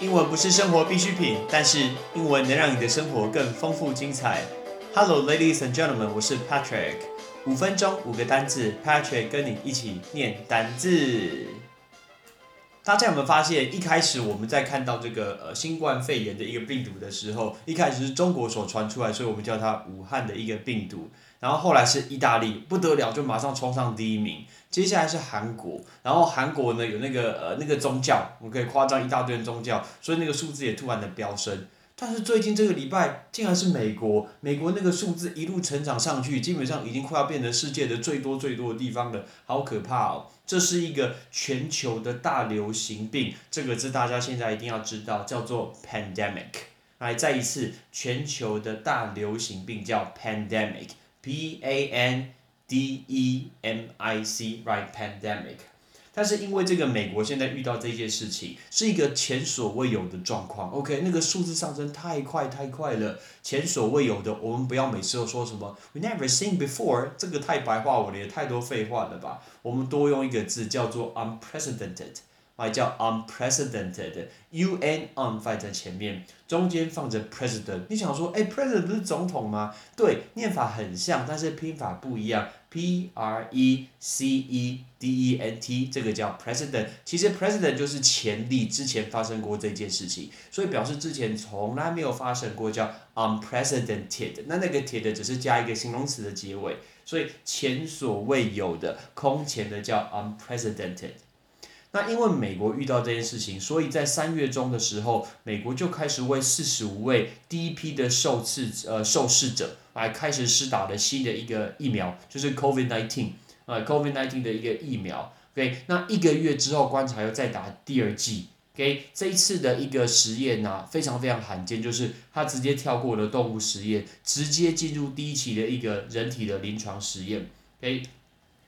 英文不是生活必需品，但是英文能让你的生活更丰富精彩。Hello, ladies and gentlemen，我是 Patrick。五分钟五个单字，Patrick 跟你一起念单字。大家有没有发现，一开始我们在看到这个呃新冠肺炎的一个病毒的时候，一开始是中国所传出来，所以我们叫它武汉的一个病毒。然后后来是意大利，不得了，就马上冲上第一名。接下来是韩国，然后韩国呢有那个呃那个宗教，我们可以夸张一大堆宗教，所以那个数字也突然的飙升。但是最近这个礼拜竟然是美国，美国那个数字一路成长上去，基本上已经快要变成世界的最多最多的地方了，好可怕哦！这是一个全球的大流行病，这个字大家现在一定要知道，叫做 pandemic。来，再一次，全球的大流行病叫 pandemic，p a n d e m i c，right pandemic。但是因为这个美国现在遇到这件事情是一个前所未有的状况，OK，那个数字上升太快太快了，前所未有的。我们不要每次都说什么 we never seen before，这个太白话文了，也太多废话了吧？我们多用一个字叫做 unprecedented，还叫 unprecedented，u n on 放在前面，中间放着 president。你想说，哎，president 不是总统吗？对，念法很像，但是拼法不一样。P R E C E D E N T，这个叫 president。其实 president 就是前例，之前发生过这件事情，所以表示之前从来没有发生过，叫 unprecedented。那那个 ted 只是加一个形容词的结尾，所以前所未有的，空前的叫 unprecedented。那因为美国遇到这件事情，所以在三月中的时候，美国就开始为四十五位第一批的受试呃受试者来开始施打的新的一个疫苗，就是 COVID nineteen 啊 COVID nineteen 的一个疫苗。OK，那一个月之后观察又再打第二剂。OK，这一次的一个实验呢，非常非常罕见，就是它直接跳过了动物实验，直接进入第一期的一个人体的临床实验。OK，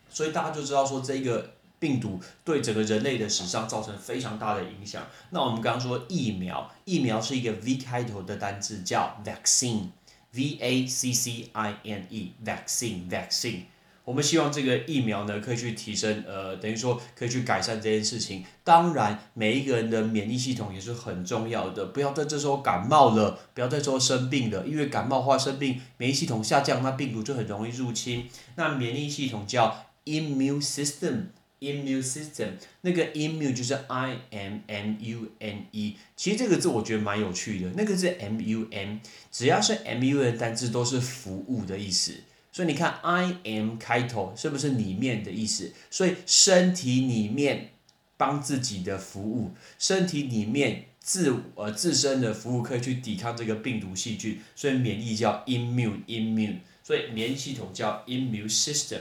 所以大家就知道说这个。病毒对整个人类的史上造成非常大的影响。那我们刚刚说疫苗，疫苗是一个 V 开头的单字，叫 vaccine，V A C C I N E，vaccine，vaccine。我们希望这个疫苗呢，可以去提升，呃，等于说可以去改善这件事情。当然，每一个人的免疫系统也是很重要的，不要在这时候感冒了，不要在这时候生病了，因为感冒或生病，免疫系统下降，那病毒就很容易入侵。那免疫系统叫 immune system。Immune system，那个 immune 就是 I M M U N E，其实这个字我觉得蛮有趣的。那个是 M U M，只要是 M U N 单字都是服务的意思。所以你看 I M 开头是不是里面的意思？所以身体里面帮自己的服务，身体里面自呃自身的服务可以去抵抗这个病毒细菌，所以免疫叫 immune immune，所以免疫系统叫 immune system。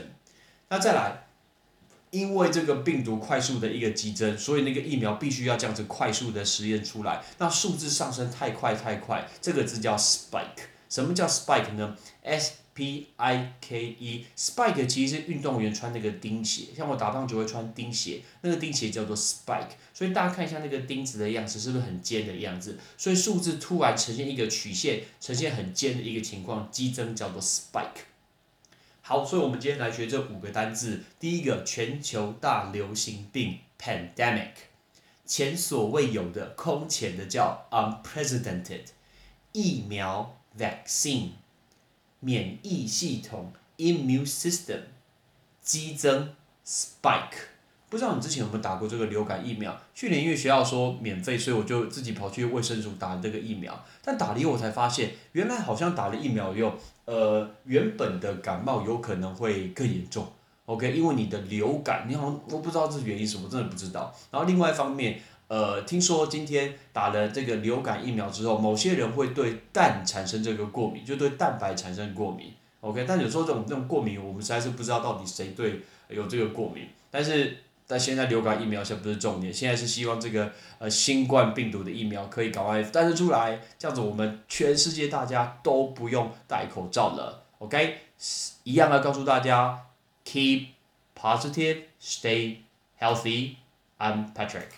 那再来。因为这个病毒快速的一个激增，所以那个疫苗必须要这样子快速的实验出来。那数字上升太快太快，这个字叫 spike。什么叫 spike 呢？S P I K E，spike 其实是运动员穿那个钉鞋，像我打棒球会穿钉鞋，那个钉鞋叫做 spike。所以大家看一下那个钉子的样子，是不是很尖的样子？所以数字突然呈现一个曲线，呈现很尖的一个情况，激增叫做 spike。好，所以我们今天来学这五个单字。第一个，全球大流行病 （pandemic），前所未有的、空前的叫 （unprecedented）。疫苗 （vaccine），免疫系统 （immune system），激增 （spike）。不知道你之前有没有打过这个流感疫苗？去年因为学校说免费，所以我就自己跑去卫生署打了这个疫苗。但打了以后我才发现，原来好像打了疫苗以后，呃，原本的感冒有可能会更严重。OK，因为你的流感，你好像我不知道这原因什么，真的不知道。然后另外一方面，呃，听说今天打了这个流感疫苗之后，某些人会对蛋产生这个过敏，就对蛋白产生过敏。OK，但有时候这种这种过敏，我们实在是不知道到底谁对有这个过敏，但是。但现在流感疫苗现在不是重点，现在是希望这个呃新冠病毒的疫苗可以赶快诞生出来，这样子我们全世界大家都不用戴口罩了，OK？一样要告诉大家，keep positive, stay healthy. I'm Patrick.